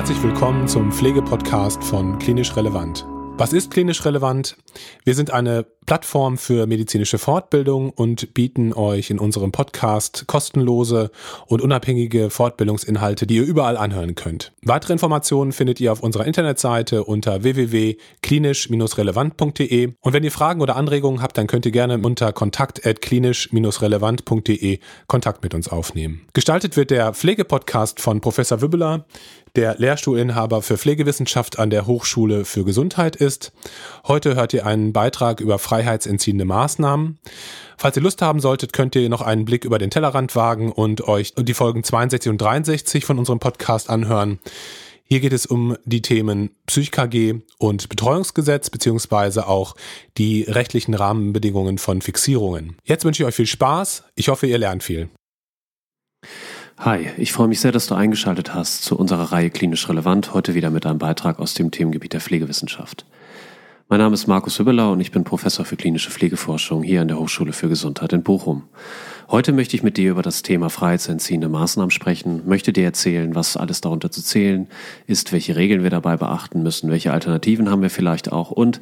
Herzlich willkommen zum Pflegepodcast von Klinisch Relevant. Was ist klinisch relevant? Wir sind eine Plattform für medizinische Fortbildung und bieten euch in unserem Podcast kostenlose und unabhängige Fortbildungsinhalte, die ihr überall anhören könnt. Weitere Informationen findet ihr auf unserer Internetseite unter www.klinisch-relevant.de und wenn ihr Fragen oder Anregungen habt, dann könnt ihr gerne unter kontakt@klinisch-relevant.de Kontakt mit uns aufnehmen. Gestaltet wird der Pflegepodcast von Professor Wübbeler, der Lehrstuhlinhaber für Pflegewissenschaft an der Hochschule für Gesundheit ist. Heute hört ihr einen Beitrag über freiheitsentziehende Maßnahmen. Falls ihr Lust haben solltet, könnt ihr noch einen Blick über den Tellerrand wagen und euch die Folgen 62 und 63 von unserem Podcast anhören. Hier geht es um die Themen PsychKG und Betreuungsgesetz beziehungsweise auch die rechtlichen Rahmenbedingungen von Fixierungen. Jetzt wünsche ich euch viel Spaß. Ich hoffe, ihr lernt viel. Hi, ich freue mich sehr, dass du eingeschaltet hast zu unserer Reihe Klinisch Relevant, heute wieder mit einem Beitrag aus dem Themengebiet der Pflegewissenschaft. Mein Name ist Markus Hübbeler und ich bin Professor für klinische Pflegeforschung hier an der Hochschule für Gesundheit in Bochum. Heute möchte ich mit dir über das Thema freiheitsentziehende Maßnahmen sprechen, möchte dir erzählen, was alles darunter zu zählen ist, welche Regeln wir dabei beachten müssen, welche Alternativen haben wir vielleicht auch und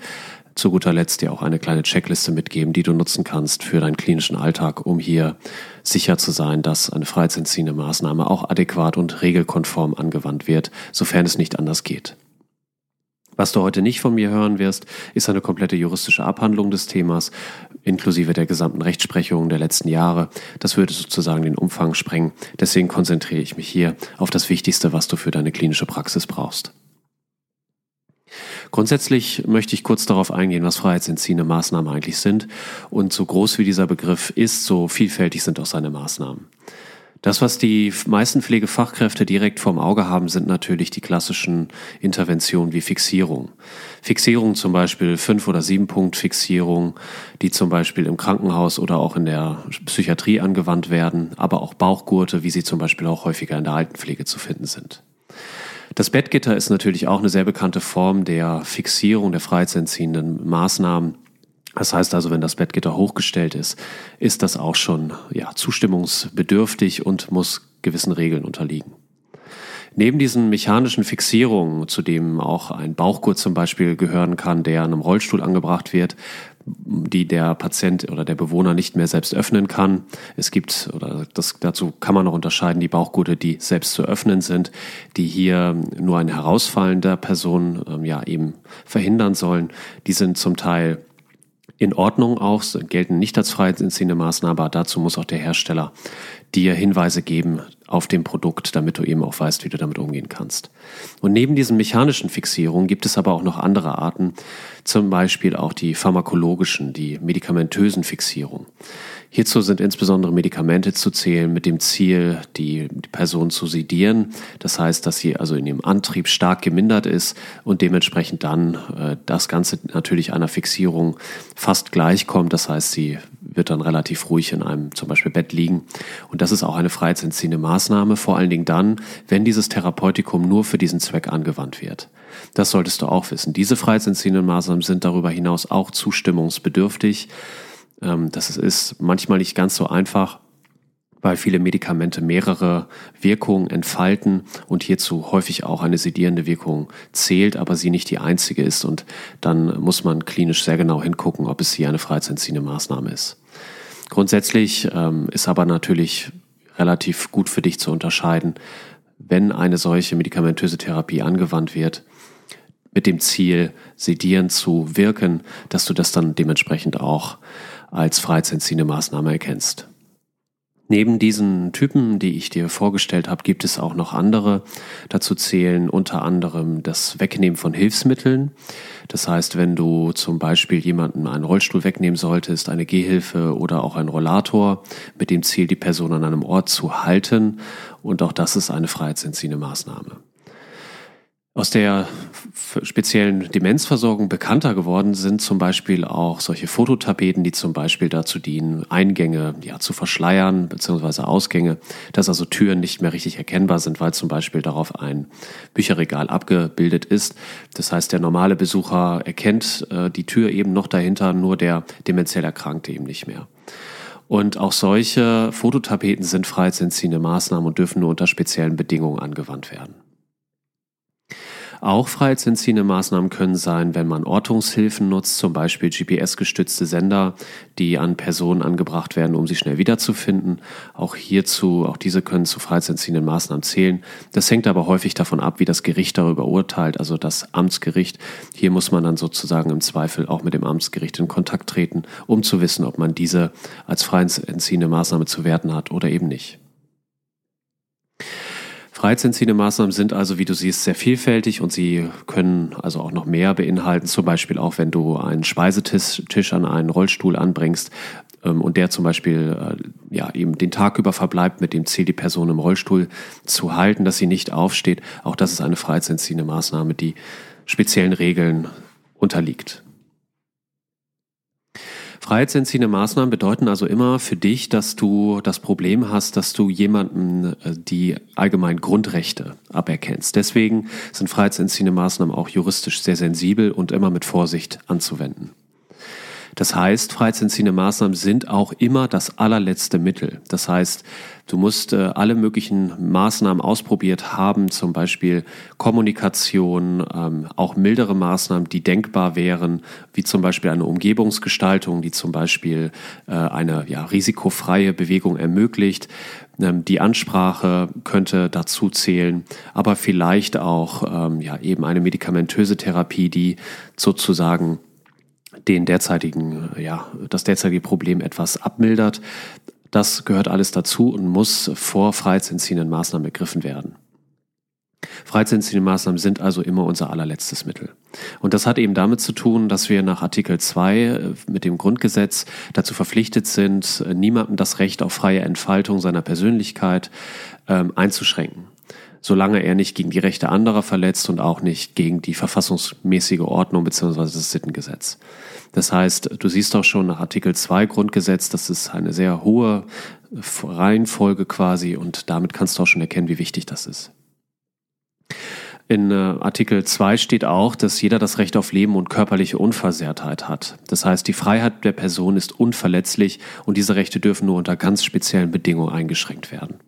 zu guter Letzt dir auch eine kleine Checkliste mitgeben, die du nutzen kannst für deinen klinischen Alltag, um hier sicher zu sein, dass eine freiheitsentziehende Maßnahme auch adäquat und regelkonform angewandt wird, sofern es nicht anders geht. Was du heute nicht von mir hören wirst, ist eine komplette juristische Abhandlung des Themas, inklusive der gesamten Rechtsprechung der letzten Jahre. Das würde sozusagen den Umfang sprengen. Deswegen konzentriere ich mich hier auf das Wichtigste, was du für deine klinische Praxis brauchst. Grundsätzlich möchte ich kurz darauf eingehen, was freiheitsentziehende Maßnahmen eigentlich sind. Und so groß wie dieser Begriff ist, so vielfältig sind auch seine Maßnahmen. Das, was die meisten Pflegefachkräfte direkt vorm Auge haben, sind natürlich die klassischen Interventionen wie Fixierung. Fixierung zum Beispiel fünf oder sieben Punkt Fixierung, die zum Beispiel im Krankenhaus oder auch in der Psychiatrie angewandt werden, aber auch Bauchgurte, wie sie zum Beispiel auch häufiger in der Altenpflege zu finden sind. Das Bettgitter ist natürlich auch eine sehr bekannte Form der Fixierung der freiheitsentziehenden Maßnahmen. Das heißt also, wenn das Bettgitter hochgestellt ist, ist das auch schon ja, zustimmungsbedürftig und muss gewissen Regeln unterliegen. Neben diesen mechanischen Fixierungen, zu dem auch ein Bauchgurt zum Beispiel gehören kann, der an einem Rollstuhl angebracht wird, die der Patient oder der Bewohner nicht mehr selbst öffnen kann. Es gibt, oder das, dazu kann man noch unterscheiden, die Bauchgurte, die selbst zu öffnen sind, die hier nur ein Herausfallen der Person ähm, ja eben verhindern sollen. Die sind zum Teil in Ordnung auch, gelten nicht als freiheitsentziehende Maßnahme, aber dazu muss auch der Hersteller dir Hinweise geben auf dem Produkt, damit du eben auch weißt, wie du damit umgehen kannst. Und neben diesen mechanischen Fixierungen gibt es aber auch noch andere Arten, zum Beispiel auch die pharmakologischen, die medikamentösen Fixierungen. Hierzu sind insbesondere Medikamente zu zählen mit dem Ziel, die Person zu sedieren. Das heißt, dass sie also in ihrem Antrieb stark gemindert ist und dementsprechend dann äh, das Ganze natürlich einer Fixierung fast gleichkommt. Das heißt, sie wird dann relativ ruhig in einem zum Beispiel Bett liegen. Und das ist auch eine freiheitsentziehende Maßnahme, vor allen Dingen dann, wenn dieses Therapeutikum nur für diesen Zweck angewandt wird. Das solltest du auch wissen. Diese freiheitsentziehenden Maßnahmen sind darüber hinaus auch zustimmungsbedürftig. Ähm, das ist manchmal nicht ganz so einfach, weil viele Medikamente mehrere Wirkungen entfalten und hierzu häufig auch eine sedierende Wirkung zählt, aber sie nicht die einzige ist und dann muss man klinisch sehr genau hingucken, ob es hier eine freiheitsentziehende Maßnahme ist. Grundsätzlich ähm, ist aber natürlich relativ gut für dich zu unterscheiden, wenn eine solche medikamentöse Therapie angewandt wird, mit dem Ziel, sedierend zu wirken, dass du das dann dementsprechend auch als freiheitsentziehende Maßnahme erkennst. Neben diesen Typen, die ich dir vorgestellt habe, gibt es auch noch andere. Dazu zählen unter anderem das Wegnehmen von Hilfsmitteln. Das heißt, wenn du zum Beispiel jemanden einen Rollstuhl wegnehmen solltest, eine Gehhilfe oder auch einen Rollator, mit dem Ziel, die Person an einem Ort zu halten. Und auch das ist eine freiheitsentziehende Maßnahme. Aus der speziellen Demenzversorgung bekannter geworden sind zum Beispiel auch solche Fototapeten, die zum Beispiel dazu dienen, Eingänge ja, zu verschleiern bzw. Ausgänge, dass also Türen nicht mehr richtig erkennbar sind, weil zum Beispiel darauf ein Bücherregal abgebildet ist. Das heißt, der normale Besucher erkennt äh, die Tür eben noch dahinter, nur der demenziell Erkrankte eben nicht mehr. Und auch solche Fototapeten sind freiheitsentziehende Maßnahmen und dürfen nur unter speziellen Bedingungen angewandt werden. Auch freiheitsentziehende Maßnahmen können sein, wenn man Ortungshilfen nutzt, zum Beispiel GPS-gestützte Sender, die an Personen angebracht werden, um sie schnell wiederzufinden. Auch hierzu, auch diese können zu freiheitsentziehenden Maßnahmen zählen. Das hängt aber häufig davon ab, wie das Gericht darüber urteilt, also das Amtsgericht. Hier muss man dann sozusagen im Zweifel auch mit dem Amtsgericht in Kontakt treten, um zu wissen, ob man diese als freiheitsentziehende Maßnahme zu werten hat oder eben nicht. Freiheitsentziehende Maßnahmen sind also, wie du siehst, sehr vielfältig und sie können also auch noch mehr beinhalten. Zum Beispiel auch, wenn du einen Speisetisch an einen Rollstuhl anbringst ähm, und der zum Beispiel äh, ja eben den Tag über verbleibt mit dem Ziel, die Person im Rollstuhl zu halten, dass sie nicht aufsteht. Auch das ist eine freiheitsentziehende Maßnahme, die speziellen Regeln unterliegt. Freiheitsentziehende Maßnahmen bedeuten also immer für dich, dass du das Problem hast, dass du jemanden äh, die allgemeinen Grundrechte aberkennst. Deswegen sind freiheitsentziehende Maßnahmen auch juristisch sehr sensibel und immer mit Vorsicht anzuwenden. Das heißt, freiheitsentziehende Maßnahmen sind auch immer das allerletzte Mittel. Das heißt, du musst äh, alle möglichen Maßnahmen ausprobiert haben, zum Beispiel Kommunikation, ähm, auch mildere Maßnahmen, die denkbar wären, wie zum Beispiel eine Umgebungsgestaltung, die zum Beispiel äh, eine ja, risikofreie Bewegung ermöglicht. Ähm, die Ansprache könnte dazu zählen, aber vielleicht auch ähm, ja, eben eine medikamentöse Therapie, die sozusagen den derzeitigen, ja, das derzeitige Problem etwas abmildert. Das gehört alles dazu und muss vor freiheitsentziehenden Maßnahmen ergriffen werden. Freiheitsentziehende Maßnahmen sind also immer unser allerletztes Mittel. Und das hat eben damit zu tun, dass wir nach Artikel 2 äh, mit dem Grundgesetz dazu verpflichtet sind, äh, niemandem das Recht auf freie Entfaltung seiner Persönlichkeit ähm, einzuschränken solange er nicht gegen die Rechte anderer verletzt und auch nicht gegen die verfassungsmäßige Ordnung bzw. das Sittengesetz. Das heißt, du siehst auch schon nach Artikel 2 Grundgesetz, das ist eine sehr hohe Reihenfolge quasi und damit kannst du auch schon erkennen, wie wichtig das ist. In äh, Artikel 2 steht auch, dass jeder das Recht auf Leben und körperliche Unversehrtheit hat. Das heißt, die Freiheit der Person ist unverletzlich und diese Rechte dürfen nur unter ganz speziellen Bedingungen eingeschränkt werden.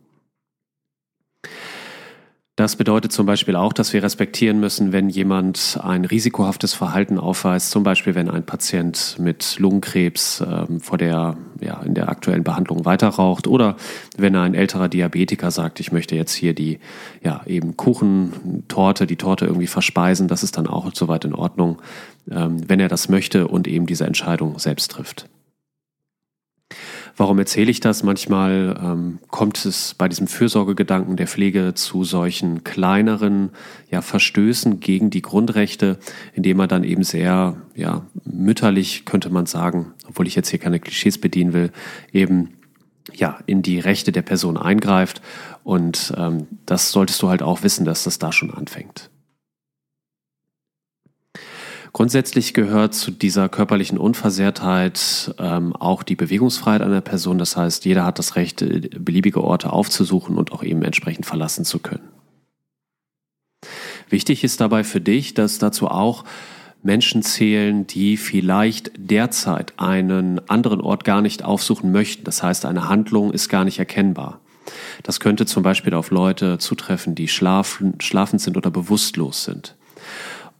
Das bedeutet zum Beispiel auch, dass wir respektieren müssen, wenn jemand ein risikohaftes Verhalten aufweist, zum Beispiel wenn ein Patient mit Lungenkrebs ähm, vor der, ja, in der aktuellen Behandlung weiterraucht oder wenn ein älterer Diabetiker sagt, ich möchte jetzt hier die, ja, eben Kuchentorte, die Torte irgendwie verspeisen, das ist dann auch soweit in Ordnung, ähm, wenn er das möchte und eben diese Entscheidung selbst trifft. Warum erzähle ich das? Manchmal ähm, kommt es bei diesem Fürsorgegedanken der Pflege zu solchen kleineren ja, Verstößen gegen die Grundrechte, indem man dann eben sehr ja, mütterlich, könnte man sagen, obwohl ich jetzt hier keine Klischees bedienen will, eben ja, in die Rechte der Person eingreift. Und ähm, das solltest du halt auch wissen, dass das da schon anfängt. Grundsätzlich gehört zu dieser körperlichen Unversehrtheit ähm, auch die Bewegungsfreiheit einer Person. Das heißt, jeder hat das Recht, äh, beliebige Orte aufzusuchen und auch eben entsprechend verlassen zu können. Wichtig ist dabei für dich, dass dazu auch Menschen zählen, die vielleicht derzeit einen anderen Ort gar nicht aufsuchen möchten. Das heißt, eine Handlung ist gar nicht erkennbar. Das könnte zum Beispiel auf Leute zutreffen, die schlafen, schlafend sind oder bewusstlos sind.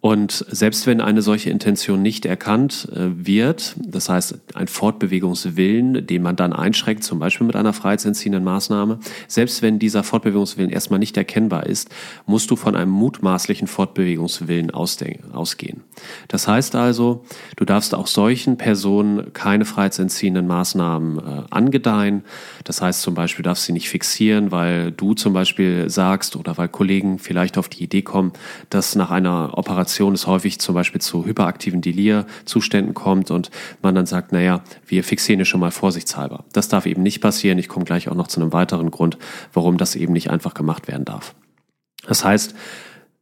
Und selbst wenn eine solche Intention nicht erkannt äh, wird, das heißt ein Fortbewegungswillen, den man dann einschränkt, zum Beispiel mit einer freiheitsentziehenden Maßnahme, selbst wenn dieser Fortbewegungswillen erstmal nicht erkennbar ist, musst du von einem mutmaßlichen Fortbewegungswillen ausgehen. Das heißt also, du darfst auch solchen Personen keine freiheitsentziehenden Maßnahmen äh, angedeihen. Das heißt zum Beispiel, darfst sie nicht fixieren, weil du zum Beispiel sagst oder weil Kollegen vielleicht auf die Idee kommen, dass nach einer Operation Depression es häufig zum Beispiel zu hyperaktiven Delir-Zuständen kommt und man dann sagt, naja, wir fixieren es schon mal vorsichtshalber. Das darf eben nicht passieren. Ich komme gleich auch noch zu einem weiteren Grund, warum das eben nicht einfach gemacht werden darf. Das heißt,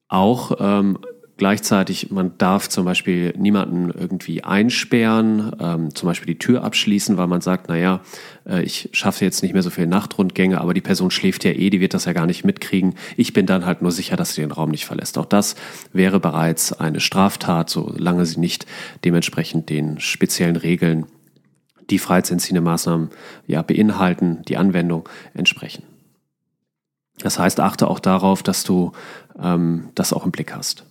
auch ähm, Gleichzeitig, man darf zum Beispiel niemanden irgendwie einsperren, ähm, zum Beispiel die Tür abschließen, weil man sagt, naja, äh, ich schaffe jetzt nicht mehr so viele Nachtrundgänge, aber die Person schläft ja eh, die wird das ja gar nicht mitkriegen. Ich bin dann halt nur sicher, dass sie den Raum nicht verlässt. Auch das wäre bereits eine Straftat, solange sie nicht dementsprechend den speziellen Regeln, die freiheitsentziehende Maßnahmen ja beinhalten, die Anwendung entsprechen. Das heißt, achte auch darauf, dass du ähm, das auch im Blick hast.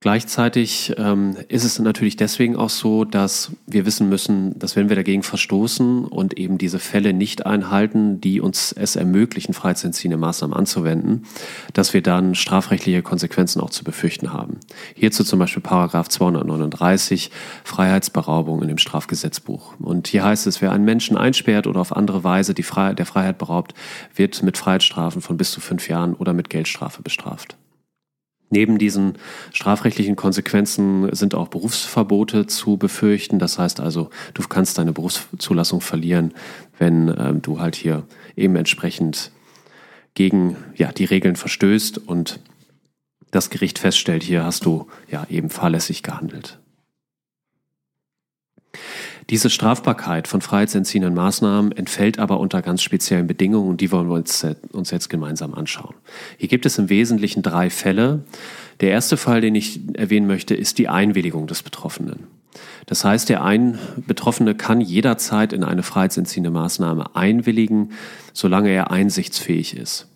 Gleichzeitig ähm, ist es natürlich deswegen auch so, dass wir wissen müssen, dass wenn wir dagegen verstoßen und eben diese Fälle nicht einhalten, die uns es ermöglichen, freiheitsentziehende Maßnahmen anzuwenden, dass wir dann strafrechtliche Konsequenzen auch zu befürchten haben. Hierzu zum Beispiel Paragraph 239 Freiheitsberaubung in dem Strafgesetzbuch. Und hier heißt es, wer einen Menschen einsperrt oder auf andere Weise die Freiheit, der Freiheit beraubt, wird mit Freiheitsstrafen von bis zu fünf Jahren oder mit Geldstrafe bestraft. Neben diesen strafrechtlichen Konsequenzen sind auch Berufsverbote zu befürchten. Das heißt also, du kannst deine Berufszulassung verlieren, wenn ähm, du halt hier eben entsprechend gegen ja, die Regeln verstößt und das Gericht feststellt, hier hast du ja eben fahrlässig gehandelt. Diese Strafbarkeit von freiheitsentziehenden Maßnahmen entfällt aber unter ganz speziellen Bedingungen und die wollen wir uns, uns jetzt gemeinsam anschauen. Hier gibt es im Wesentlichen drei Fälle. Der erste Fall, den ich erwähnen möchte, ist die Einwilligung des Betroffenen. Das heißt, der ein Betroffene kann jederzeit in eine freiheitsentziehende Maßnahme einwilligen, solange er einsichtsfähig ist.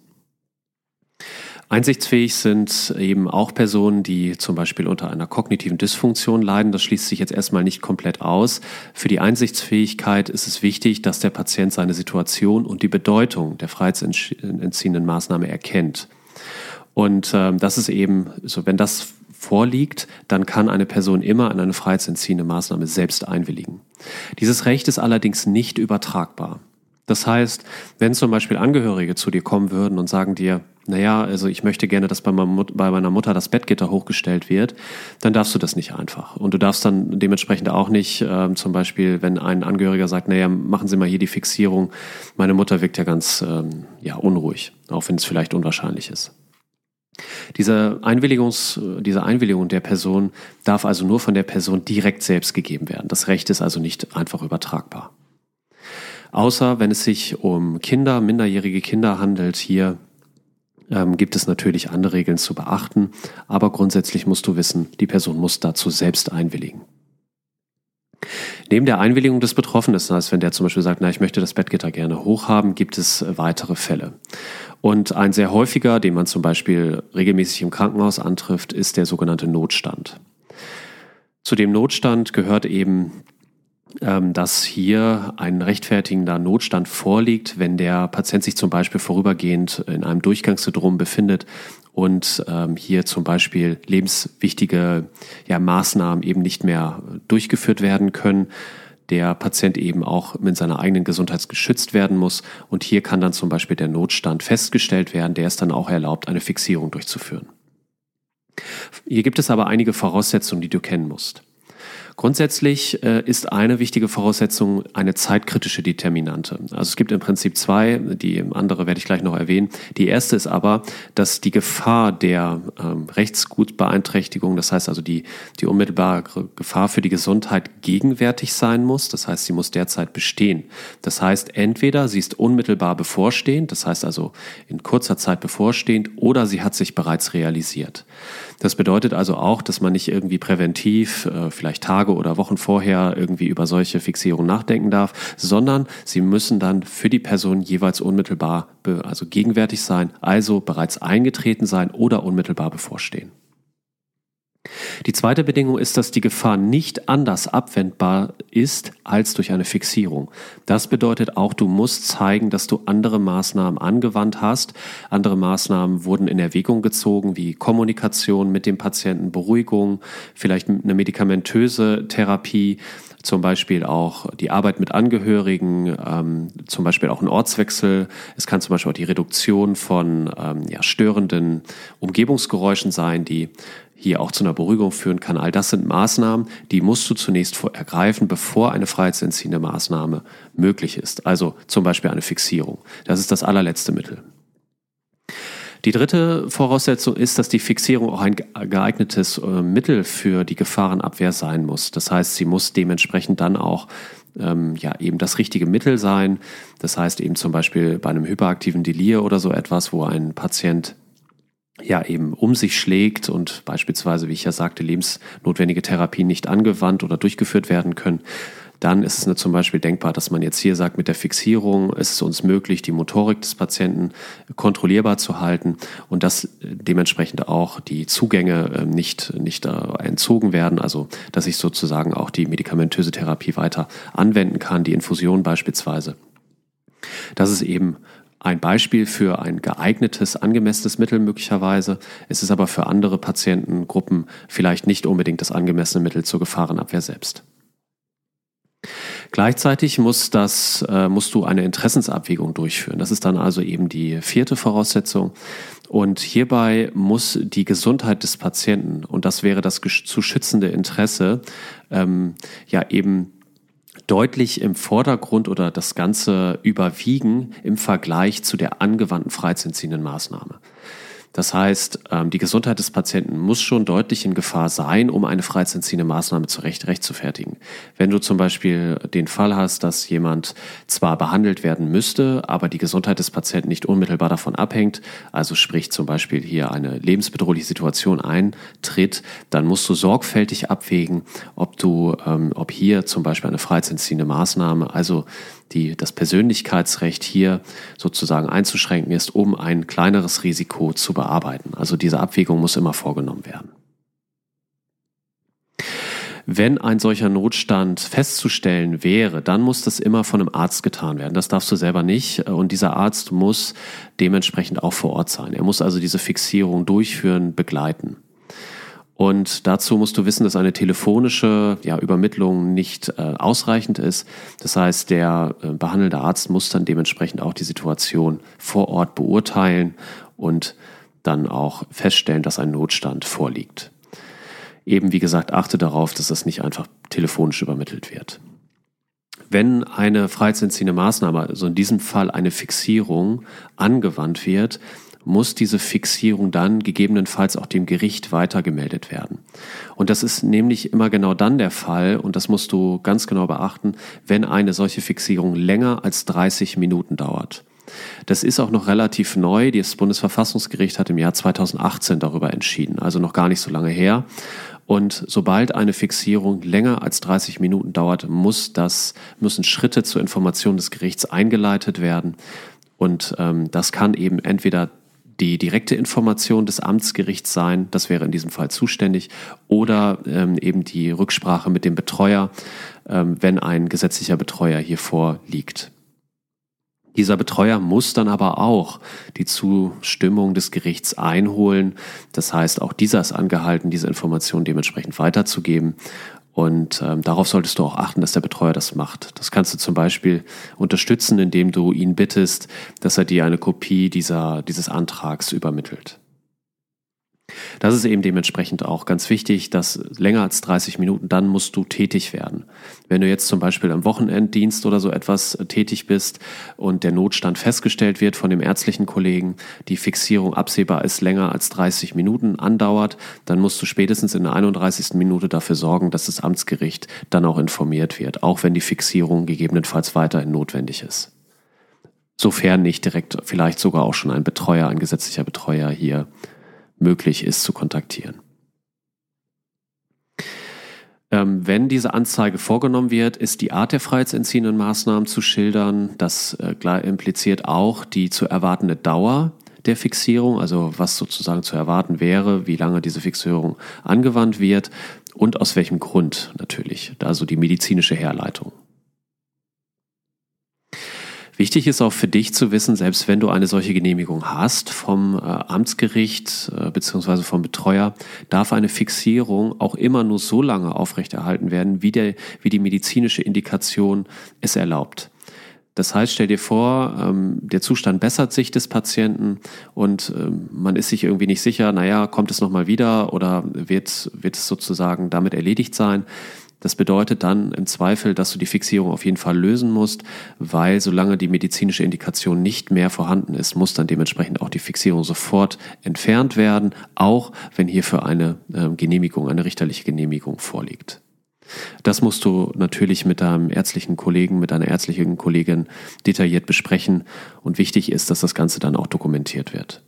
Einsichtsfähig sind eben auch Personen, die zum Beispiel unter einer kognitiven Dysfunktion leiden. Das schließt sich jetzt erstmal nicht komplett aus. Für die Einsichtsfähigkeit ist es wichtig, dass der Patient seine Situation und die Bedeutung der freiheitsentziehenden Maßnahme erkennt. Und ähm, das ist eben so, wenn das vorliegt, dann kann eine Person immer in eine freiheitsentziehende Maßnahme selbst einwilligen. Dieses Recht ist allerdings nicht übertragbar. Das heißt, wenn zum Beispiel Angehörige zu dir kommen würden und sagen dir, naja, also ich möchte gerne, dass bei, meiner Mutter das Bettgitter hochgestellt wird, dann darfst du das nicht einfach. Und du darfst dann dementsprechend auch nicht, ähm, zum Beispiel, wenn ein Angehöriger sagt, naja, machen Sie mal hier die Fixierung, meine Mutter wirkt ja ganz ähm, ja, unruhig, auch wenn es vielleicht unwahrscheinlich ist. Diese, Einwilligungs, diese Einwilligung der Person darf also nur von der Person direkt selbst gegeben werden. Das Recht ist also nicht einfach übertragbar. Außer wenn es sich um Kinder, minderjährige Kinder handelt, hier ähm, gibt es natürlich andere Regeln zu beachten, aber grundsätzlich musst du wissen, die Person muss dazu selbst einwilligen. Neben der Einwilligung des Betroffenen, das heißt, wenn der zum Beispiel sagt, na, ich möchte das Bettgitter gerne hochhaben, gibt es weitere Fälle. Und ein sehr häufiger, den man zum Beispiel regelmäßig im Krankenhaus antrifft, ist der sogenannte Notstand. Zu dem Notstand gehört eben dass hier ein rechtfertigender Notstand vorliegt, wenn der Patient sich zum Beispiel vorübergehend in einem Durchgangssyndrom befindet und ähm, hier zum Beispiel lebenswichtige ja, Maßnahmen eben nicht mehr durchgeführt werden können der Patient eben auch mit seiner eigenen Gesundheit geschützt werden muss. Und hier kann dann zum Beispiel der Notstand festgestellt werden, der es dann auch erlaubt, eine Fixierung durchzuführen. Hier gibt es aber einige Voraussetzungen, die du kennen musst. Grundsätzlich äh, ist eine wichtige Voraussetzung eine zeitkritische Determinante. Also es gibt im Prinzip zwei, die andere werde ich gleich noch erwähnen. Die erste ist aber, dass die Gefahr der ähm, Rechtsgutbeeinträchtigung, das heißt also die, die unmittelbare Gefahr für die Gesundheit gegenwärtig sein muss. Das heißt, sie muss derzeit bestehen. Das heißt, entweder sie ist unmittelbar bevorstehend, das heißt also in kurzer Zeit bevorstehend, oder sie hat sich bereits realisiert. Das bedeutet also auch, dass man nicht irgendwie präventiv, äh, vielleicht Tage oder Wochen vorher irgendwie über solche Fixierungen nachdenken darf, sondern sie müssen dann für die Person jeweils unmittelbar, also gegenwärtig sein, also bereits eingetreten sein oder unmittelbar bevorstehen. Die zweite Bedingung ist, dass die Gefahr nicht anders abwendbar ist als durch eine Fixierung. Das bedeutet auch, du musst zeigen, dass du andere Maßnahmen angewandt hast. Andere Maßnahmen wurden in Erwägung gezogen, wie Kommunikation mit dem Patienten, Beruhigung, vielleicht eine medikamentöse Therapie, zum Beispiel auch die Arbeit mit Angehörigen, ähm, zum Beispiel auch ein Ortswechsel. Es kann zum Beispiel auch die Reduktion von ähm, ja, störenden Umgebungsgeräuschen sein, die hier auch zu einer Beruhigung führen kann. All das sind Maßnahmen, die musst du zunächst ergreifen, bevor eine freiheitsentziehende Maßnahme möglich ist. Also zum Beispiel eine Fixierung. Das ist das allerletzte Mittel. Die dritte Voraussetzung ist, dass die Fixierung auch ein geeignetes äh, Mittel für die Gefahrenabwehr sein muss. Das heißt, sie muss dementsprechend dann auch ähm, ja eben das richtige Mittel sein. Das heißt eben zum Beispiel bei einem hyperaktiven Delir oder so etwas, wo ein Patient ja eben um sich schlägt und beispielsweise, wie ich ja sagte, lebensnotwendige Therapien nicht angewandt oder durchgeführt werden können, dann ist es zum Beispiel denkbar, dass man jetzt hier sagt, mit der Fixierung ist es uns möglich, die Motorik des Patienten kontrollierbar zu halten und dass dementsprechend auch die Zugänge ähm, nicht, nicht entzogen werden, also dass ich sozusagen auch die medikamentöse Therapie weiter anwenden kann, die Infusion beispielsweise. Das ist eben ein Beispiel für ein geeignetes, angemessenes Mittel möglicherweise. Es ist aber für andere Patientengruppen vielleicht nicht unbedingt das angemessene Mittel zur Gefahrenabwehr selbst. Gleichzeitig muss das, äh, musst du eine Interessensabwägung durchführen. Das ist dann also eben die vierte Voraussetzung. Und hierbei muss die Gesundheit des Patienten, und das wäre das zu schützende Interesse, ähm, ja eben deutlich im Vordergrund oder das Ganze überwiegen im Vergleich zu der angewandten freizinsziehenden Maßnahme. Das heißt, ähm, die Gesundheit des Patienten muss schon deutlich in Gefahr sein, um eine freizinsziehende Maßnahme zu recht, recht zu fertigen. Wenn du zum Beispiel den Fall hast, dass jemand zwar behandelt werden müsste, aber die Gesundheit des Patienten nicht unmittelbar davon abhängt, also sprich zum Beispiel hier eine lebensbedrohliche Situation eintritt, dann musst du sorgfältig abwägen, ob du, ähm, ob hier zum Beispiel eine freizinsziehende Maßnahme, also die, das Persönlichkeitsrecht hier sozusagen einzuschränken ist, um ein kleineres Risiko zu bearbeiten. Also diese Abwägung muss immer vorgenommen werden. Wenn ein solcher Notstand festzustellen wäre, dann muss das immer von einem Arzt getan werden. Das darfst du selber nicht. Und dieser Arzt muss dementsprechend auch vor Ort sein. Er muss also diese Fixierung durchführen, begleiten. Und dazu musst du wissen, dass eine telefonische ja, Übermittlung nicht äh, ausreichend ist. Das heißt, der äh, behandelnde Arzt muss dann dementsprechend auch die Situation vor Ort beurteilen und dann auch feststellen, dass ein Notstand vorliegt. Eben wie gesagt, achte darauf, dass das nicht einfach telefonisch übermittelt wird. Wenn eine freiheitsentziehende Maßnahme, also in diesem Fall eine Fixierung, angewandt wird, muss diese Fixierung dann gegebenenfalls auch dem Gericht weitergemeldet werden. Und das ist nämlich immer genau dann der Fall, und das musst du ganz genau beachten, wenn eine solche Fixierung länger als 30 Minuten dauert. Das ist auch noch relativ neu. Das Bundesverfassungsgericht hat im Jahr 2018 darüber entschieden, also noch gar nicht so lange her. Und sobald eine Fixierung länger als 30 Minuten dauert, muss das, müssen Schritte zur Information des Gerichts eingeleitet werden. Und ähm, das kann eben entweder die direkte Information des Amtsgerichts sein, das wäre in diesem Fall zuständig, oder ähm, eben die Rücksprache mit dem Betreuer, ähm, wenn ein gesetzlicher Betreuer hier vorliegt. Dieser Betreuer muss dann aber auch die Zustimmung des Gerichts einholen. Das heißt, auch dieser ist angehalten, diese Information dementsprechend weiterzugeben. Und ähm, darauf solltest du auch achten, dass der Betreuer das macht. Das kannst du zum Beispiel unterstützen, indem du ihn bittest, dass er dir eine Kopie dieser, dieses Antrags übermittelt. Das ist eben dementsprechend auch ganz wichtig, dass länger als 30 Minuten, dann musst du tätig werden. Wenn du jetzt zum Beispiel am Wochenenddienst oder so etwas äh, tätig bist und der Notstand festgestellt wird von dem ärztlichen Kollegen, die Fixierung absehbar ist, länger als 30 Minuten andauert, dann musst du spätestens in der 31. Minute dafür sorgen, dass das Amtsgericht dann auch informiert wird, auch wenn die Fixierung gegebenenfalls weiterhin notwendig ist sofern nicht direkt vielleicht sogar auch schon ein Betreuer, ein gesetzlicher Betreuer hier möglich ist zu kontaktieren. Ähm, wenn diese Anzeige vorgenommen wird, ist die Art der freiheitsentziehenden Maßnahmen zu schildern. Das äh, impliziert auch die zu erwartende Dauer der Fixierung, also was sozusagen zu erwarten wäre, wie lange diese Fixierung angewandt wird und aus welchem Grund natürlich, also die medizinische Herleitung. Wichtig ist auch für dich zu wissen, selbst wenn du eine solche Genehmigung hast vom äh, Amtsgericht äh, bzw. vom Betreuer, darf eine Fixierung auch immer nur so lange aufrechterhalten werden, wie, der, wie die medizinische Indikation es erlaubt. Das heißt, stell dir vor, ähm, der Zustand bessert sich des Patienten und ähm, man ist sich irgendwie nicht sicher, naja, kommt es nochmal wieder oder wird, wird es sozusagen damit erledigt sein. Das bedeutet dann im Zweifel, dass du die Fixierung auf jeden Fall lösen musst, weil solange die medizinische Indikation nicht mehr vorhanden ist, muss dann dementsprechend auch die Fixierung sofort entfernt werden, auch wenn hierfür eine äh, Genehmigung, eine richterliche Genehmigung vorliegt. Das musst du natürlich mit deinem ärztlichen Kollegen, mit deiner ärztlichen Kollegin detailliert besprechen und wichtig ist, dass das Ganze dann auch dokumentiert wird.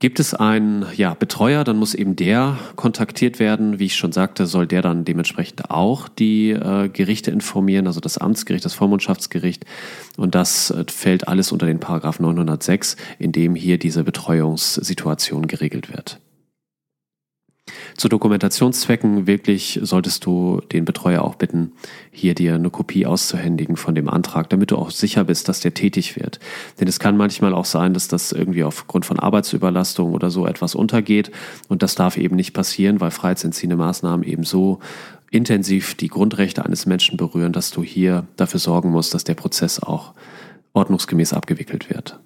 Gibt es einen ja, Betreuer, dann muss eben der kontaktiert werden. Wie ich schon sagte, soll der dann dementsprechend auch die äh, Gerichte informieren, also das Amtsgericht, das Vormundschaftsgericht. Und das äh, fällt alles unter den Paragraph 906, in dem hier diese Betreuungssituation geregelt wird. Zu Dokumentationszwecken wirklich solltest du den Betreuer auch bitten, hier dir eine Kopie auszuhändigen von dem Antrag, damit du auch sicher bist, dass der tätig wird. Denn es kann manchmal auch sein, dass das irgendwie aufgrund von Arbeitsüberlastung oder so etwas untergeht und das darf eben nicht passieren, weil freiheitsentziehende Maßnahmen eben so intensiv die Grundrechte eines Menschen berühren, dass du hier dafür sorgen musst, dass der Prozess auch ordnungsgemäß abgewickelt wird.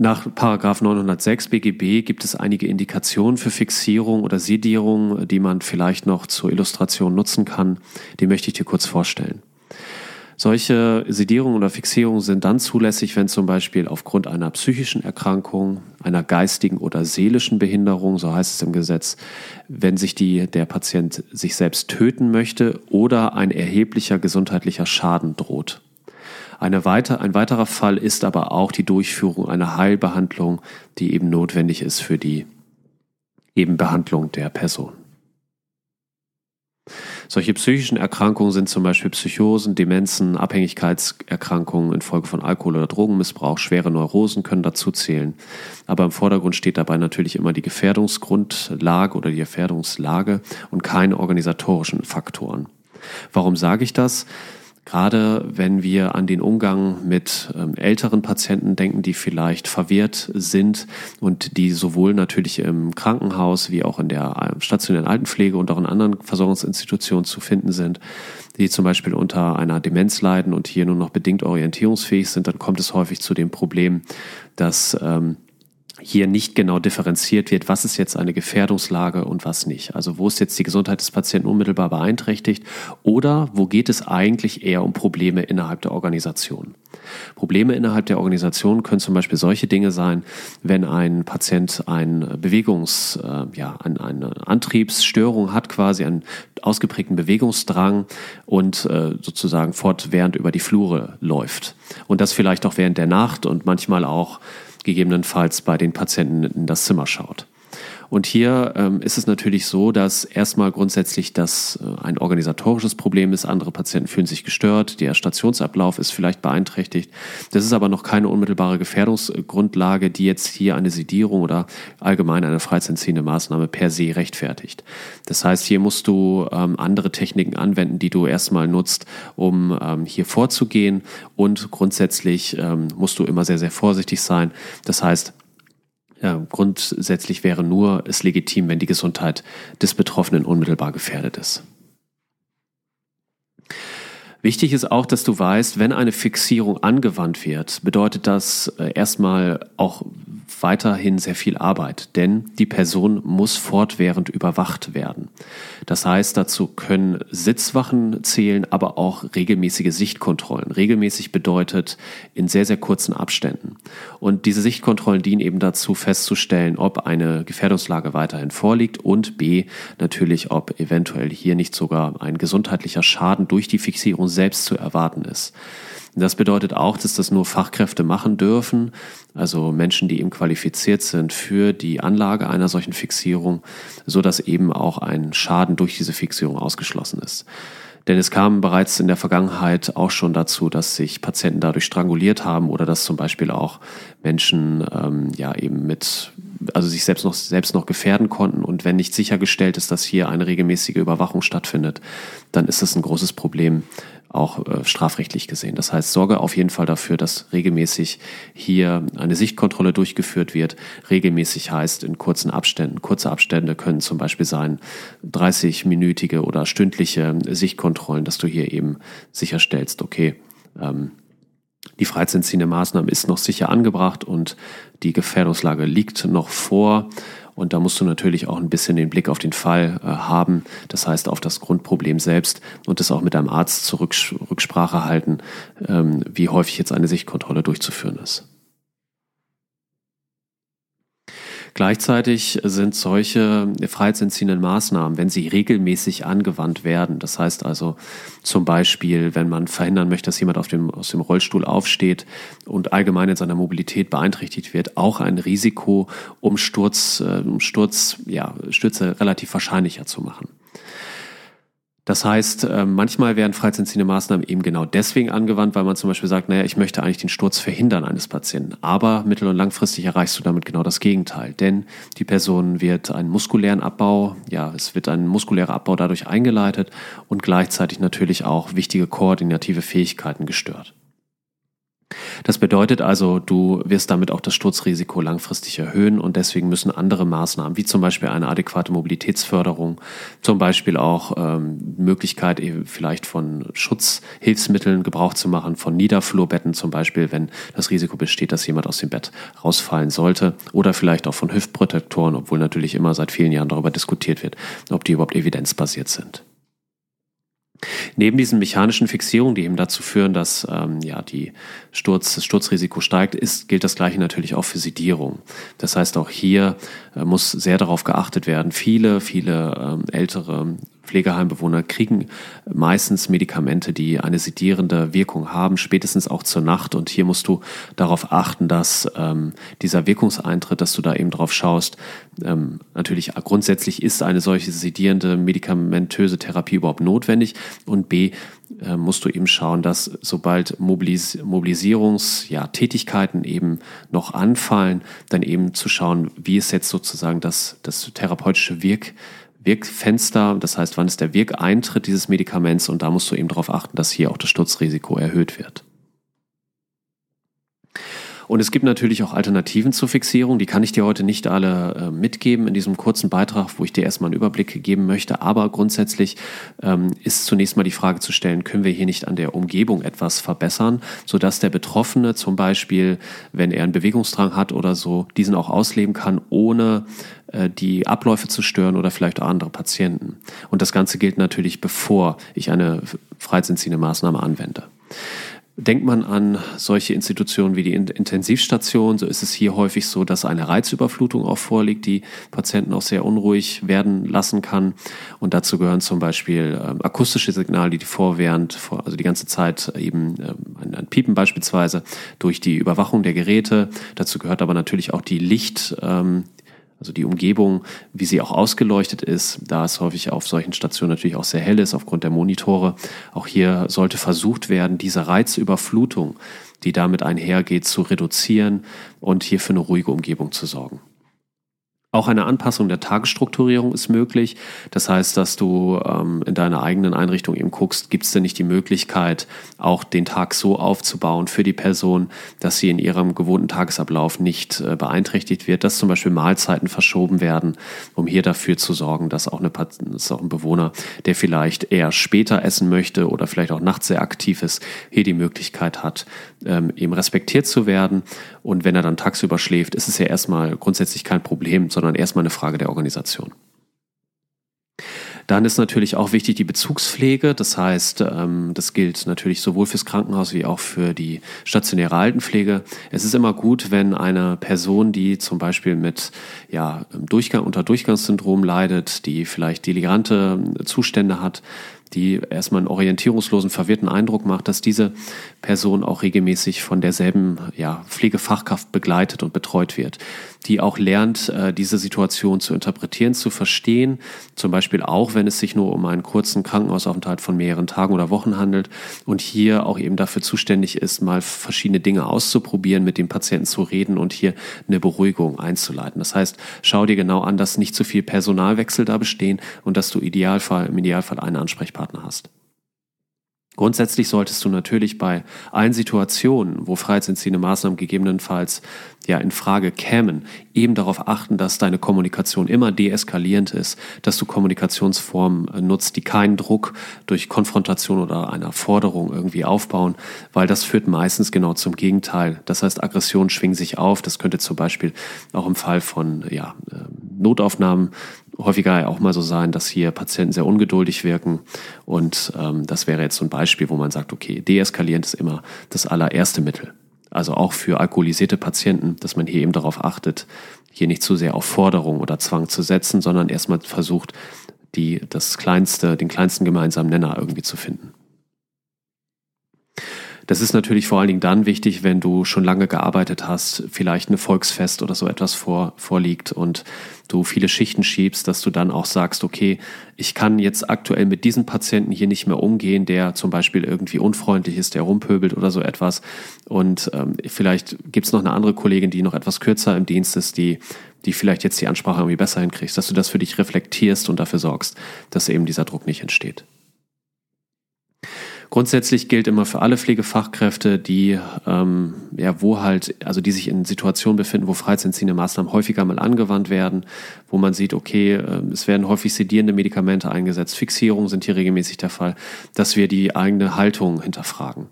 Nach Paragraph 906 BGB gibt es einige Indikationen für Fixierung oder Sedierung, die man vielleicht noch zur Illustration nutzen kann. Die möchte ich dir kurz vorstellen. Solche Sedierungen oder Fixierungen sind dann zulässig, wenn zum Beispiel aufgrund einer psychischen Erkrankung, einer geistigen oder seelischen Behinderung, so heißt es im Gesetz, wenn sich die, der Patient sich selbst töten möchte oder ein erheblicher gesundheitlicher Schaden droht. Eine weiter, ein weiterer Fall ist aber auch die Durchführung einer Heilbehandlung, die eben notwendig ist für die eben Behandlung der Person. Solche psychischen Erkrankungen sind zum Beispiel Psychosen, Demenzen, Abhängigkeitserkrankungen infolge von Alkohol- oder Drogenmissbrauch, schwere Neurosen können dazu zählen. Aber im Vordergrund steht dabei natürlich immer die Gefährdungsgrundlage oder die Gefährdungslage und keine organisatorischen Faktoren. Warum sage ich das? Gerade wenn wir an den Umgang mit ähm, älteren Patienten denken, die vielleicht verwehrt sind und die sowohl natürlich im Krankenhaus wie auch in der äh, stationären Altenpflege und auch in anderen Versorgungsinstitutionen zu finden sind, die zum Beispiel unter einer Demenz leiden und hier nur noch bedingt orientierungsfähig sind, dann kommt es häufig zu dem Problem, dass ähm, hier nicht genau differenziert wird, was ist jetzt eine Gefährdungslage und was nicht. Also wo ist jetzt die Gesundheit des Patienten unmittelbar beeinträchtigt oder wo geht es eigentlich eher um Probleme innerhalb der Organisation. Probleme innerhalb der Organisation können zum Beispiel solche Dinge sein, wenn ein Patient ein Bewegungs, äh, ja, eine, eine Antriebsstörung hat, quasi einen ausgeprägten Bewegungsdrang und äh, sozusagen fortwährend über die Flure läuft. Und das vielleicht auch während der Nacht und manchmal auch gegebenenfalls bei den Patienten in das Zimmer schaut. Und hier ähm, ist es natürlich so, dass erstmal grundsätzlich das äh, ein organisatorisches Problem ist. Andere Patienten fühlen sich gestört. Der Stationsablauf ist vielleicht beeinträchtigt. Das ist aber noch keine unmittelbare Gefährdungsgrundlage, die jetzt hier eine Sedierung oder allgemein eine freiheitsentziehende Maßnahme per se rechtfertigt. Das heißt, hier musst du ähm, andere Techniken anwenden, die du erstmal nutzt, um ähm, hier vorzugehen. Und grundsätzlich ähm, musst du immer sehr, sehr vorsichtig sein. Das heißt, ja, grundsätzlich wäre nur es legitim, wenn die Gesundheit des Betroffenen unmittelbar gefährdet ist. Wichtig ist auch, dass du weißt, wenn eine Fixierung angewandt wird, bedeutet das äh, erstmal auch weiterhin sehr viel Arbeit, denn die Person muss fortwährend überwacht werden. Das heißt, dazu können Sitzwachen zählen, aber auch regelmäßige Sichtkontrollen. Regelmäßig bedeutet in sehr, sehr kurzen Abständen. Und diese Sichtkontrollen dienen eben dazu festzustellen, ob eine Gefährdungslage weiterhin vorliegt und b, natürlich, ob eventuell hier nicht sogar ein gesundheitlicher Schaden durch die Fixierung selbst zu erwarten ist. Das bedeutet auch, dass das nur Fachkräfte machen dürfen, also Menschen, die eben qualifiziert sind für die Anlage einer solchen Fixierung, so dass eben auch ein Schaden durch diese Fixierung ausgeschlossen ist. Denn es kam bereits in der Vergangenheit auch schon dazu, dass sich Patienten dadurch stranguliert haben oder dass zum Beispiel auch Menschen ähm, ja eben mit also sich selbst noch selbst noch gefährden konnten und wenn nicht sichergestellt ist, dass hier eine regelmäßige Überwachung stattfindet, dann ist das ein großes Problem auch äh, strafrechtlich gesehen. Das heißt, sorge auf jeden Fall dafür, dass regelmäßig hier eine Sichtkontrolle durchgeführt wird. Regelmäßig heißt in kurzen Abständen. Kurze Abstände können zum Beispiel sein 30-minütige oder stündliche Sichtkontrollen, dass du hier eben sicherstellst, okay, ähm, die freizeitziehende Maßnahme ist noch sicher angebracht und die Gefährdungslage liegt noch vor und da musst du natürlich auch ein bisschen den Blick auf den Fall äh, haben, das heißt auf das Grundproblem selbst und das auch mit deinem Arzt zur Rücksprache halten, ähm, wie häufig jetzt eine Sichtkontrolle durchzuführen ist. Gleichzeitig sind solche freiheitsentziehenden Maßnahmen, wenn sie regelmäßig angewandt werden, das heißt also zum Beispiel, wenn man verhindern möchte, dass jemand auf dem, aus dem Rollstuhl aufsteht und allgemein in seiner Mobilität beeinträchtigt wird, auch ein Risiko, um Sturz, äh, um Sturz, ja, Stürze relativ wahrscheinlicher zu machen. Das heißt, äh, manchmal werden freiheitsentziehende Maßnahmen eben genau deswegen angewandt, weil man zum Beispiel sagt, naja, ich möchte eigentlich den Sturz verhindern eines Patienten. Aber mittel- und langfristig erreichst du damit genau das Gegenteil. Denn die Person wird einen muskulären Abbau, ja, es wird ein muskulärer Abbau dadurch eingeleitet und gleichzeitig natürlich auch wichtige koordinative Fähigkeiten gestört. Das bedeutet also, du wirst damit auch das Sturzrisiko langfristig erhöhen und deswegen müssen andere Maßnahmen, wie zum Beispiel eine adäquate Mobilitätsförderung, zum Beispiel auch ähm, Möglichkeit eben vielleicht von Schutzhilfsmitteln Gebrauch zu machen, von Niederflurbetten zum Beispiel, wenn das Risiko besteht, dass jemand aus dem Bett rausfallen sollte, oder vielleicht auch von Hüftprotektoren, obwohl natürlich immer seit vielen Jahren darüber diskutiert wird, ob die überhaupt evidenzbasiert sind. Neben diesen mechanischen Fixierungen, die eben dazu führen, dass ähm, ja, die Sturz, das Sturzrisiko steigt, ist, gilt das Gleiche natürlich auch für Sedierung. Das heißt, auch hier äh, muss sehr darauf geachtet werden. Viele, viele ähm, ältere Pflegeheimbewohner kriegen meistens Medikamente, die eine sedierende Wirkung haben, spätestens auch zur Nacht. Und hier musst du darauf achten, dass ähm, dieser Wirkungseintritt, dass du da eben drauf schaust, ähm, natürlich grundsätzlich ist eine solche sedierende medikamentöse Therapie überhaupt notwendig und b äh, musst du eben schauen, dass sobald Mobilis Mobilisierungstätigkeiten ja, eben noch anfallen, dann eben zu schauen, wie ist jetzt sozusagen das, das therapeutische Wirk Wirkfenster, das heißt, wann ist der Wirkeintritt dieses Medikaments und da musst du eben darauf achten, dass hier auch das Sturzrisiko erhöht wird. Und es gibt natürlich auch Alternativen zur Fixierung. Die kann ich dir heute nicht alle äh, mitgeben in diesem kurzen Beitrag, wo ich dir erstmal einen Überblick geben möchte. Aber grundsätzlich ähm, ist zunächst mal die Frage zu stellen, können wir hier nicht an der Umgebung etwas verbessern, sodass der Betroffene zum Beispiel, wenn er einen Bewegungsdrang hat oder so, diesen auch ausleben kann, ohne äh, die Abläufe zu stören oder vielleicht auch andere Patienten. Und das Ganze gilt natürlich, bevor ich eine freiheitsentziehende Maßnahme anwende. Denkt man an solche Institutionen wie die Intensivstation, so ist es hier häufig so, dass eine Reizüberflutung auch vorliegt, die Patienten auch sehr unruhig werden lassen kann. Und dazu gehören zum Beispiel äh, akustische Signale, die vorwährend, vor, also die ganze Zeit eben äh, ein, ein, Piepen beispielsweise durch die Überwachung der Geräte. Dazu gehört aber natürlich auch die Licht, ähm, also die Umgebung, wie sie auch ausgeleuchtet ist, da es häufig auf solchen Stationen natürlich auch sehr hell ist aufgrund der Monitore. Auch hier sollte versucht werden, diese Reizüberflutung, die damit einhergeht, zu reduzieren und hier für eine ruhige Umgebung zu sorgen. Auch eine Anpassung der Tagesstrukturierung ist möglich. Das heißt, dass du ähm, in deiner eigenen Einrichtung eben guckst, gibt es denn nicht die Möglichkeit, auch den Tag so aufzubauen für die Person, dass sie in ihrem gewohnten Tagesablauf nicht äh, beeinträchtigt wird, dass zum Beispiel Mahlzeiten verschoben werden, um hier dafür zu sorgen, dass auch, eine, dass auch ein Bewohner, der vielleicht eher später essen möchte oder vielleicht auch nachts sehr aktiv ist, hier die Möglichkeit hat, ähm, eben respektiert zu werden. Und wenn er dann tagsüber schläft, ist es ja erstmal grundsätzlich kein Problem, sondern erstmal eine Frage der Organisation. Dann ist natürlich auch wichtig die Bezugspflege. Das heißt, ähm, das gilt natürlich sowohl fürs Krankenhaus wie auch für die stationäre Altenpflege. Es ist immer gut, wenn eine Person, die zum Beispiel mit ja, Durchgang, unter Durchgangssyndrom leidet, die vielleicht deligante Zustände hat, die erstmal einen orientierungslosen, verwirrten Eindruck macht, dass diese Person auch regelmäßig von derselben ja, Pflegefachkraft begleitet und betreut wird, die auch lernt, äh, diese Situation zu interpretieren, zu verstehen, zum Beispiel auch, wenn es sich nur um einen kurzen Krankenhausaufenthalt von mehreren Tagen oder Wochen handelt und hier auch eben dafür zuständig ist, mal verschiedene Dinge auszuprobieren, mit dem Patienten zu reden und hier eine Beruhigung einzuleiten. Das heißt, schau dir genau an, dass nicht zu viel Personalwechsel da bestehen und dass du Idealfall, im Idealfall einen Ansprechpartner hast. Grundsätzlich solltest du natürlich bei allen Situationen, wo freiheitsentziehende Maßnahmen gegebenenfalls ja in Frage kämen, eben darauf achten, dass deine Kommunikation immer deeskalierend ist, dass du Kommunikationsformen äh, nutzt, die keinen Druck durch Konfrontation oder einer Forderung irgendwie aufbauen, weil das führt meistens genau zum Gegenteil. Das heißt, Aggressionen schwingen sich auf. Das könnte zum Beispiel auch im Fall von ja, ähm, Notaufnahmen häufiger auch mal so sein, dass hier Patienten sehr ungeduldig wirken. Und ähm, das wäre jetzt so ein Beispiel, wo man sagt, okay, deeskalierend ist immer das allererste Mittel. Also auch für alkoholisierte Patienten, dass man hier eben darauf achtet, hier nicht zu sehr auf Forderung oder Zwang zu setzen, sondern erstmal versucht, die, das kleinste, den kleinsten gemeinsamen Nenner irgendwie zu finden. Das ist natürlich vor allen Dingen dann wichtig, wenn du schon lange gearbeitet hast, vielleicht ein Volksfest oder so etwas vor, vorliegt und du viele Schichten schiebst, dass du dann auch sagst, okay, ich kann jetzt aktuell mit diesem Patienten hier nicht mehr umgehen, der zum Beispiel irgendwie unfreundlich ist, der rumpöbelt oder so etwas. Und ähm, vielleicht gibt's noch eine andere Kollegin, die noch etwas kürzer im Dienst ist, die die vielleicht jetzt die Ansprache irgendwie besser hinkriegst, dass du das für dich reflektierst und dafür sorgst, dass eben dieser Druck nicht entsteht. Grundsätzlich gilt immer für alle Pflegefachkräfte, die ähm, ja wo halt, also die sich in Situationen befinden, wo freiheitsentziehende Maßnahmen häufiger mal angewandt werden, wo man sieht, okay, äh, es werden häufig sedierende Medikamente eingesetzt, Fixierungen sind hier regelmäßig der Fall, dass wir die eigene Haltung hinterfragen.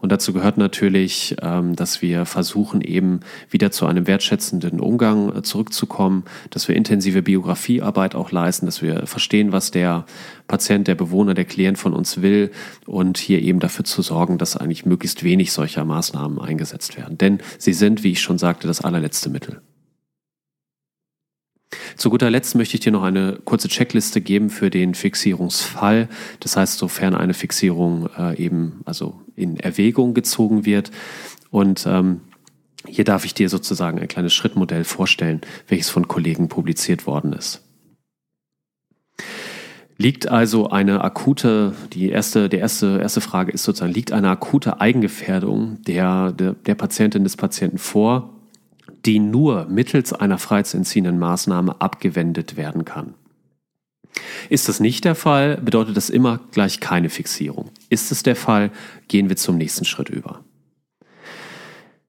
Und dazu gehört natürlich, ähm, dass wir versuchen, eben wieder zu einem wertschätzenden Umgang äh, zurückzukommen, dass wir intensive Biografiearbeit auch leisten, dass wir verstehen, was der Patient, der Bewohner, der Klient von uns will und hier eben dafür zu sorgen, dass eigentlich möglichst wenig solcher Maßnahmen eingesetzt werden. Denn sie sind, wie ich schon sagte, das allerletzte Mittel. Zu guter Letzt möchte ich dir noch eine kurze Checkliste geben für den Fixierungsfall. Das heißt, sofern eine Fixierung äh, eben also in Erwägung gezogen wird. Und ähm, hier darf ich dir sozusagen ein kleines Schrittmodell vorstellen, welches von Kollegen publiziert worden ist. Liegt also eine akute, die erste, die erste, erste Frage ist sozusagen, liegt eine akute Eigengefährdung der, der, der Patientin des Patienten vor, die nur mittels einer freiheitsentziehenden Maßnahme abgewendet werden kann. Ist das nicht der Fall, bedeutet das immer gleich keine Fixierung. Ist es der Fall, gehen wir zum nächsten Schritt über.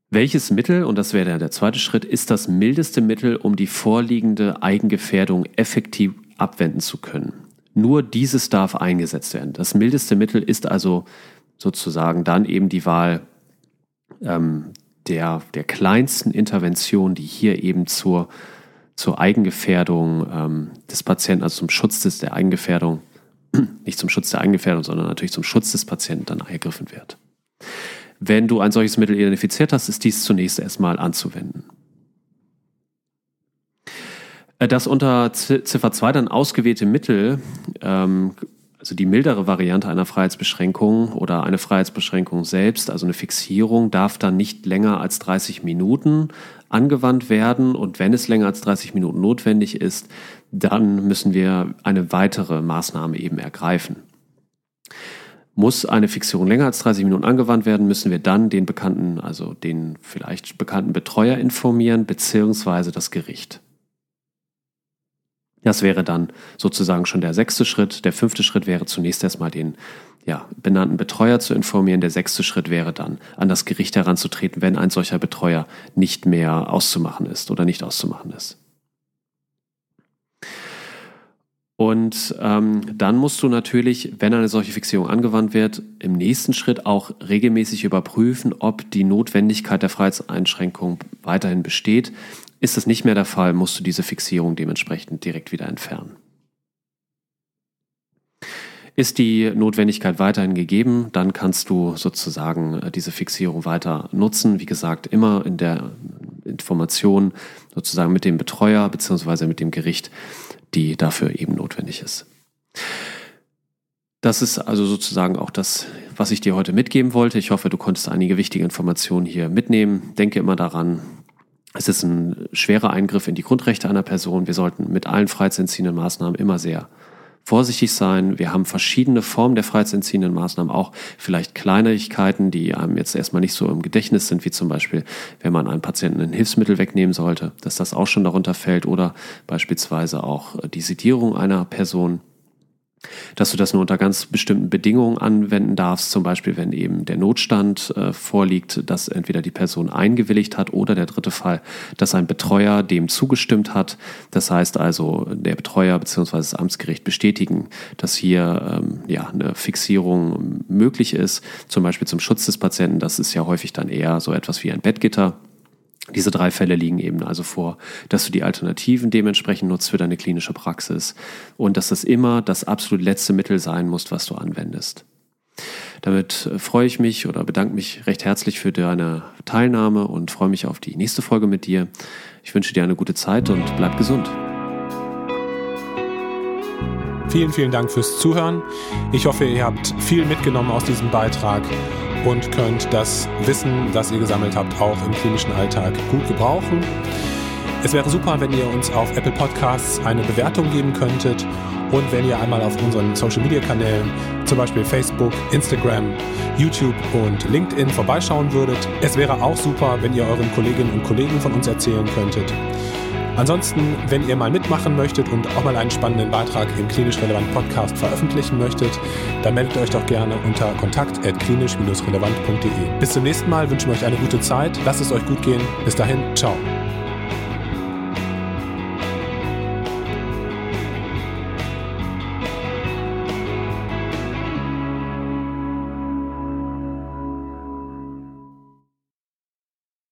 Welches Mittel, und das wäre der zweite Schritt, ist das mildeste Mittel, um die vorliegende Eigengefährdung effektiv abwenden zu können? Nur dieses darf eingesetzt werden. Das mildeste Mittel ist also sozusagen dann eben die Wahl ähm, der, der kleinsten Intervention, die hier eben zur, zur Eigengefährdung ähm, des Patienten, also zum Schutz des, der Eigengefährdung, nicht zum Schutz der Eigengefährdung, sondern natürlich zum Schutz des Patienten dann ergriffen wird. Wenn du ein solches Mittel identifiziert hast, ist dies zunächst erstmal anzuwenden. Äh, das unter Ziffer 2 dann ausgewählte Mittel ähm, also die mildere Variante einer Freiheitsbeschränkung oder eine Freiheitsbeschränkung selbst, also eine Fixierung, darf dann nicht länger als 30 Minuten angewandt werden. Und wenn es länger als 30 Minuten notwendig ist, dann müssen wir eine weitere Maßnahme eben ergreifen. Muss eine Fixierung länger als 30 Minuten angewandt werden, müssen wir dann den bekannten, also den vielleicht bekannten Betreuer informieren, beziehungsweise das Gericht. Das wäre dann sozusagen schon der sechste Schritt. Der fünfte Schritt wäre zunächst erstmal den ja, benannten Betreuer zu informieren. Der sechste Schritt wäre dann, an das Gericht heranzutreten, wenn ein solcher Betreuer nicht mehr auszumachen ist oder nicht auszumachen ist. Und ähm, dann musst du natürlich, wenn eine solche Fixierung angewandt wird, im nächsten Schritt auch regelmäßig überprüfen, ob die Notwendigkeit der Freiheitseinschränkung weiterhin besteht. Ist das nicht mehr der Fall, musst du diese Fixierung dementsprechend direkt wieder entfernen. Ist die Notwendigkeit weiterhin gegeben, dann kannst du sozusagen äh, diese Fixierung weiter nutzen. Wie gesagt, immer in der Information sozusagen mit dem Betreuer bzw. mit dem Gericht, die dafür eben notwendig ist. Das ist also sozusagen auch das, was ich dir heute mitgeben wollte. Ich hoffe, du konntest einige wichtige Informationen hier mitnehmen. Denke immer daran, es ist ein schwerer Eingriff in die Grundrechte einer Person. Wir sollten mit allen freiheitsentziehenden Maßnahmen immer sehr vorsichtig sein. Wir haben verschiedene Formen der freiheitsentziehenden Maßnahmen, auch vielleicht Kleinigkeiten, die einem jetzt erstmal nicht so im Gedächtnis sind, wie zum Beispiel, wenn man einem Patienten ein Hilfsmittel wegnehmen sollte, dass das auch schon darunter fällt oder beispielsweise auch die Sedierung einer Person dass du das nur unter ganz bestimmten Bedingungen anwenden darfst, zum Beispiel wenn eben der Notstand äh, vorliegt, dass entweder die Person eingewilligt hat oder der dritte Fall, dass ein Betreuer dem zugestimmt hat. Das heißt also, der Betreuer bzw. das Amtsgericht bestätigen, dass hier ähm, ja, eine Fixierung möglich ist, zum Beispiel zum Schutz des Patienten. Das ist ja häufig dann eher so etwas wie ein Bettgitter diese drei Fälle liegen eben also vor, dass du die Alternativen dementsprechend nutzt für deine klinische Praxis und dass das immer das absolut letzte Mittel sein muss, was du anwendest. Damit äh, freue ich mich oder bedanke mich recht herzlich für deine Teilnahme und freue mich auf die nächste Folge mit dir. Ich wünsche dir eine gute Zeit und bleib gesund. Vielen, vielen Dank fürs Zuhören. Ich hoffe, ihr habt viel mitgenommen aus diesem Beitrag und könnt das Wissen, das ihr gesammelt habt, auch im klinischen Alltag gut gebrauchen. Es wäre super, wenn ihr uns auf Apple Podcasts eine Bewertung geben könntet und wenn ihr einmal auf unseren Social Media Kanälen, zum Beispiel Facebook, Instagram, YouTube und LinkedIn vorbeischauen würdet. Es wäre auch super, wenn ihr euren Kolleginnen und Kollegen von uns erzählen könntet. Ansonsten, wenn ihr mal mitmachen möchtet und auch mal einen spannenden Beitrag im Klinisch Relevant Podcast veröffentlichen möchtet, dann meldet euch doch gerne unter kontakt.klinisch-relevant.de. Bis zum nächsten Mal wünschen wir euch eine gute Zeit. Lasst es euch gut gehen. Bis dahin, ciao.